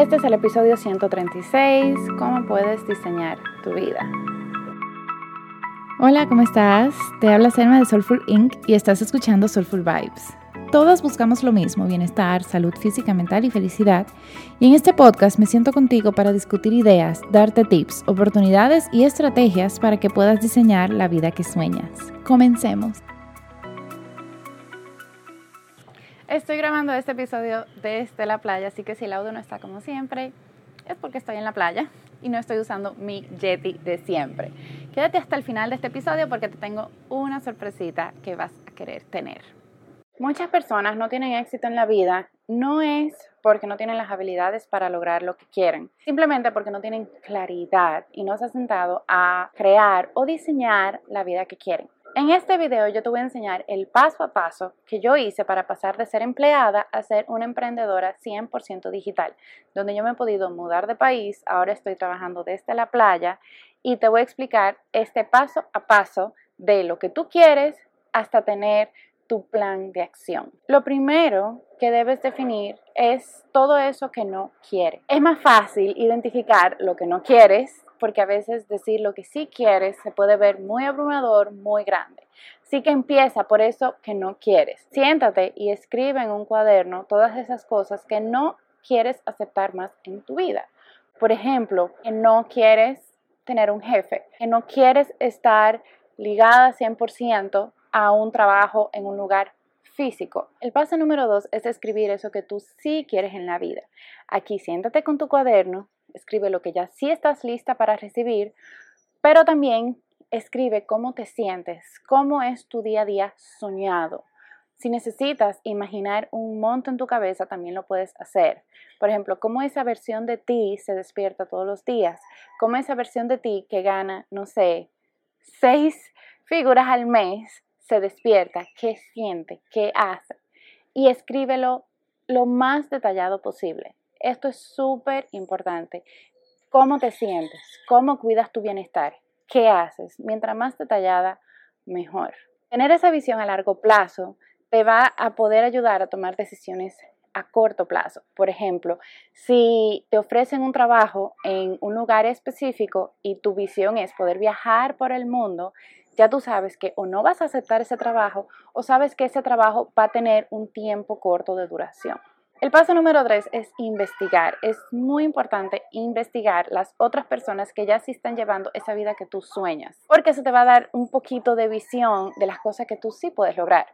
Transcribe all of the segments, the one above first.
Este es el episodio 136, ¿Cómo puedes diseñar tu vida? Hola, ¿cómo estás? Te habla Selma de Soulful Inc. y estás escuchando Soulful Vibes. Todas buscamos lo mismo, bienestar, salud física, mental y felicidad. Y en este podcast me siento contigo para discutir ideas, darte tips, oportunidades y estrategias para que puedas diseñar la vida que sueñas. Comencemos. Estoy grabando este episodio desde la playa, así que si el audio no está como siempre, es porque estoy en la playa y no estoy usando mi Yeti de siempre. Quédate hasta el final de este episodio porque te tengo una sorpresita que vas a querer tener. Muchas personas no tienen éxito en la vida, no es porque no tienen las habilidades para lograr lo que quieren, simplemente porque no tienen claridad y no se han sentado a crear o diseñar la vida que quieren. En este video yo te voy a enseñar el paso a paso que yo hice para pasar de ser empleada a ser una emprendedora 100% digital, donde yo me he podido mudar de país, ahora estoy trabajando desde la playa y te voy a explicar este paso a paso de lo que tú quieres hasta tener tu plan de acción. Lo primero que debes definir es todo eso que no quieres. Es más fácil identificar lo que no quieres porque a veces decir lo que sí quieres se puede ver muy abrumador, muy grande. Así que empieza por eso que no quieres. Siéntate y escribe en un cuaderno todas esas cosas que no quieres aceptar más en tu vida. Por ejemplo, que no quieres tener un jefe, que no quieres estar ligada 100% a un trabajo en un lugar físico. El paso número dos es escribir eso que tú sí quieres en la vida. Aquí siéntate con tu cuaderno, escribe lo que ya sí estás lista para recibir, pero también escribe cómo te sientes, cómo es tu día a día soñado. Si necesitas imaginar un monto en tu cabeza, también lo puedes hacer. Por ejemplo, cómo esa versión de ti se despierta todos los días, cómo esa versión de ti que gana, no sé, seis figuras al mes se despierta, qué siente, qué hace. Y escríbelo lo más detallado posible. Esto es súper importante. ¿Cómo te sientes? ¿Cómo cuidas tu bienestar? ¿Qué haces? Mientras más detallada, mejor. Tener esa visión a largo plazo te va a poder ayudar a tomar decisiones a corto plazo. Por ejemplo, si te ofrecen un trabajo en un lugar específico y tu visión es poder viajar por el mundo, ya tú sabes que o no vas a aceptar ese trabajo o sabes que ese trabajo va a tener un tiempo corto de duración. El paso número tres es investigar. Es muy importante investigar las otras personas que ya sí están llevando esa vida que tú sueñas, porque eso te va a dar un poquito de visión de las cosas que tú sí puedes lograr.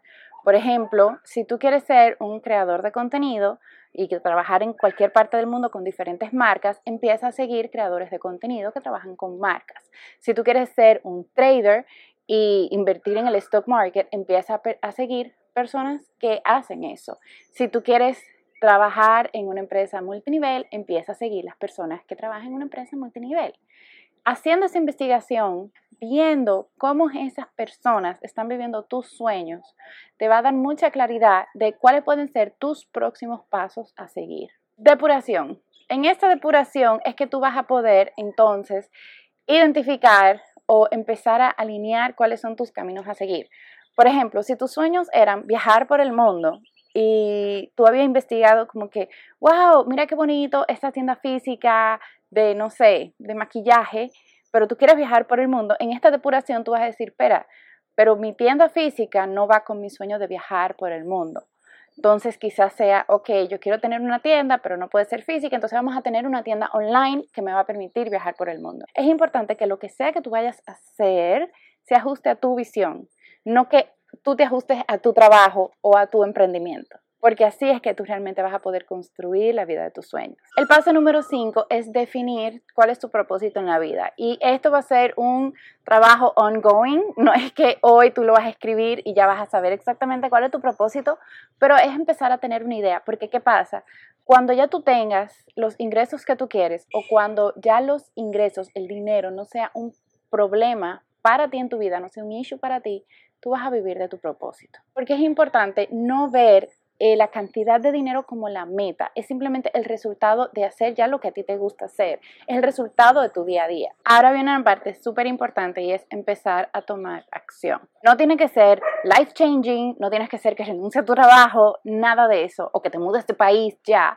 Por ejemplo, si tú quieres ser un creador de contenido y trabajar en cualquier parte del mundo con diferentes marcas, empieza a seguir creadores de contenido que trabajan con marcas. Si tú quieres ser un trader y invertir en el stock market, empieza a, seguir personas que hacen eso. Si tú quieres trabajar en una empresa multinivel, empieza a seguir las personas que trabajan en una empresa multinivel. Haciendo esa investigación, viendo cómo esas personas están viviendo tus sueños, te va a dar mucha claridad de cuáles pueden ser tus próximos pasos a seguir. Depuración. En esta depuración es que tú vas a poder entonces identificar o empezar a alinear cuáles son tus caminos a seguir. Por ejemplo, si tus sueños eran viajar por el mundo y tú habías investigado como que, wow, mira qué bonito esta tienda física de, no sé, de maquillaje, pero tú quieres viajar por el mundo, en esta depuración tú vas a decir, espera, pero mi tienda física no va con mi sueño de viajar por el mundo. Entonces quizás sea, ok, yo quiero tener una tienda, pero no puede ser física, entonces vamos a tener una tienda online que me va a permitir viajar por el mundo. Es importante que lo que sea que tú vayas a hacer se ajuste a tu visión, no que tú te ajustes a tu trabajo o a tu emprendimiento porque así es que tú realmente vas a poder construir la vida de tus sueños. El paso número 5 es definir cuál es tu propósito en la vida y esto va a ser un trabajo ongoing, no es que hoy tú lo vas a escribir y ya vas a saber exactamente cuál es tu propósito, pero es empezar a tener una idea, porque ¿qué pasa? Cuando ya tú tengas los ingresos que tú quieres o cuando ya los ingresos, el dinero no sea un problema para ti en tu vida, no sea un issue para ti, tú vas a vivir de tu propósito. Porque es importante no ver eh, la cantidad de dinero como la meta, es simplemente el resultado de hacer ya lo que a ti te gusta hacer, es el resultado de tu día a día. Ahora viene una parte súper importante y es empezar a tomar acción. No tiene que ser life changing, no tienes que ser que renuncie a tu trabajo, nada de eso, o que te mudes de país ya.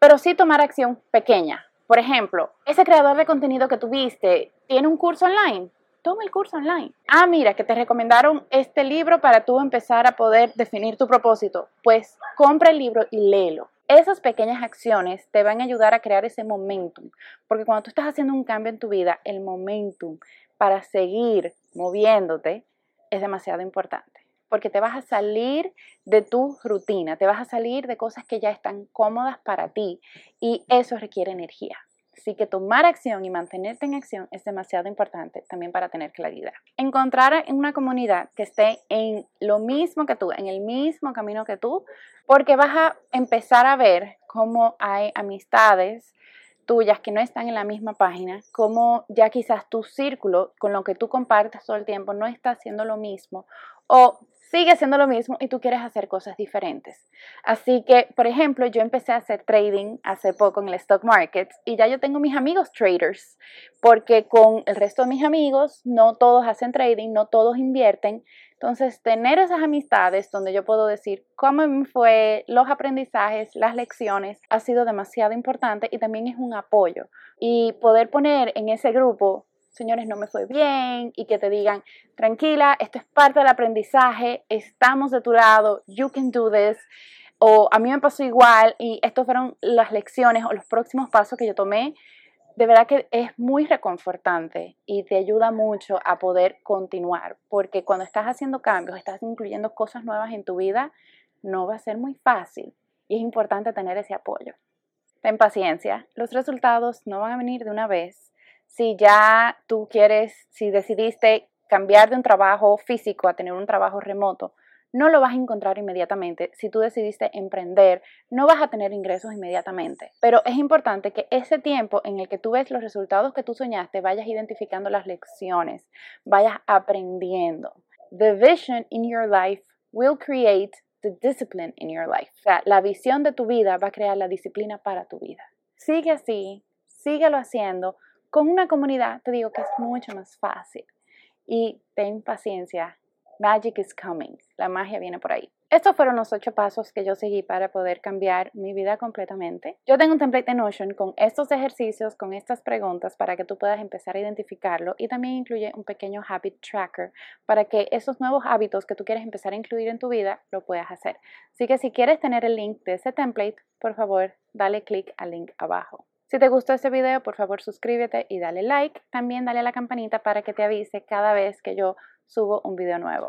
pero sí tomar acción pequeña. Por ejemplo, ese creador de contenido que tuviste tiene un curso online. Toma el curso online. Ah, mira, que te recomendaron este libro para tú empezar a poder definir tu propósito. Pues compra el libro y léelo. Esas pequeñas acciones te van a ayudar a crear ese momentum, porque cuando tú estás haciendo un cambio en tu vida, el momentum para seguir moviéndote es demasiado importante, porque te vas a salir de tu rutina, te vas a salir de cosas que ya están cómodas para ti y eso requiere energía. Así que tomar acción y mantenerte en acción es demasiado importante también para tener claridad. Encontrar en una comunidad que esté en lo mismo que tú, en el mismo camino que tú, porque vas a empezar a ver cómo hay amistades tuyas que no están en la misma página, cómo ya quizás tu círculo con lo que tú compartes todo el tiempo no está haciendo lo mismo o sigue haciendo lo mismo y tú quieres hacer cosas diferentes. Así que, por ejemplo, yo empecé a hacer trading hace poco en el stock market y ya yo tengo mis amigos traders, porque con el resto de mis amigos no todos hacen trading, no todos invierten. Entonces, tener esas amistades donde yo puedo decir cómo me fue, los aprendizajes, las lecciones, ha sido demasiado importante y también es un apoyo. Y poder poner en ese grupo señores, no me fue bien y que te digan, tranquila, esto es parte del aprendizaje, estamos de tu lado, you can do this. O a mí me pasó igual y estas fueron las lecciones o los próximos pasos que yo tomé. De verdad que es muy reconfortante y te ayuda mucho a poder continuar, porque cuando estás haciendo cambios, estás incluyendo cosas nuevas en tu vida, no va a ser muy fácil y es importante tener ese apoyo. Ten paciencia, los resultados no van a venir de una vez, si ya tú quieres, si decidiste cambiar de un trabajo físico a tener un trabajo remoto, no lo vas a encontrar inmediatamente. Si tú decidiste emprender, no vas a tener ingresos inmediatamente. Pero es importante que ese tiempo en el que tú ves los resultados que tú soñaste, vayas identificando las lecciones, vayas aprendiendo. The vision in your life will create the discipline in your life. O sea, la visión de tu vida va a crear la disciplina para tu vida. Sigue así, síguelo haciendo con una comunidad te digo que es mucho más fácil. Y ten paciencia. Magic is coming. La magia viene por ahí. Estos fueron los ocho pasos que yo seguí para poder cambiar mi vida completamente. Yo tengo un template de Notion con estos ejercicios, con estas preguntas para que tú puedas empezar a identificarlo y también incluye un pequeño habit tracker para que esos nuevos hábitos que tú quieres empezar a incluir en tu vida lo puedas hacer. Así que si quieres tener el link de ese template, por favor, dale clic al link abajo. Si te gustó este video, por favor suscríbete y dale like. También dale a la campanita para que te avise cada vez que yo subo un video nuevo.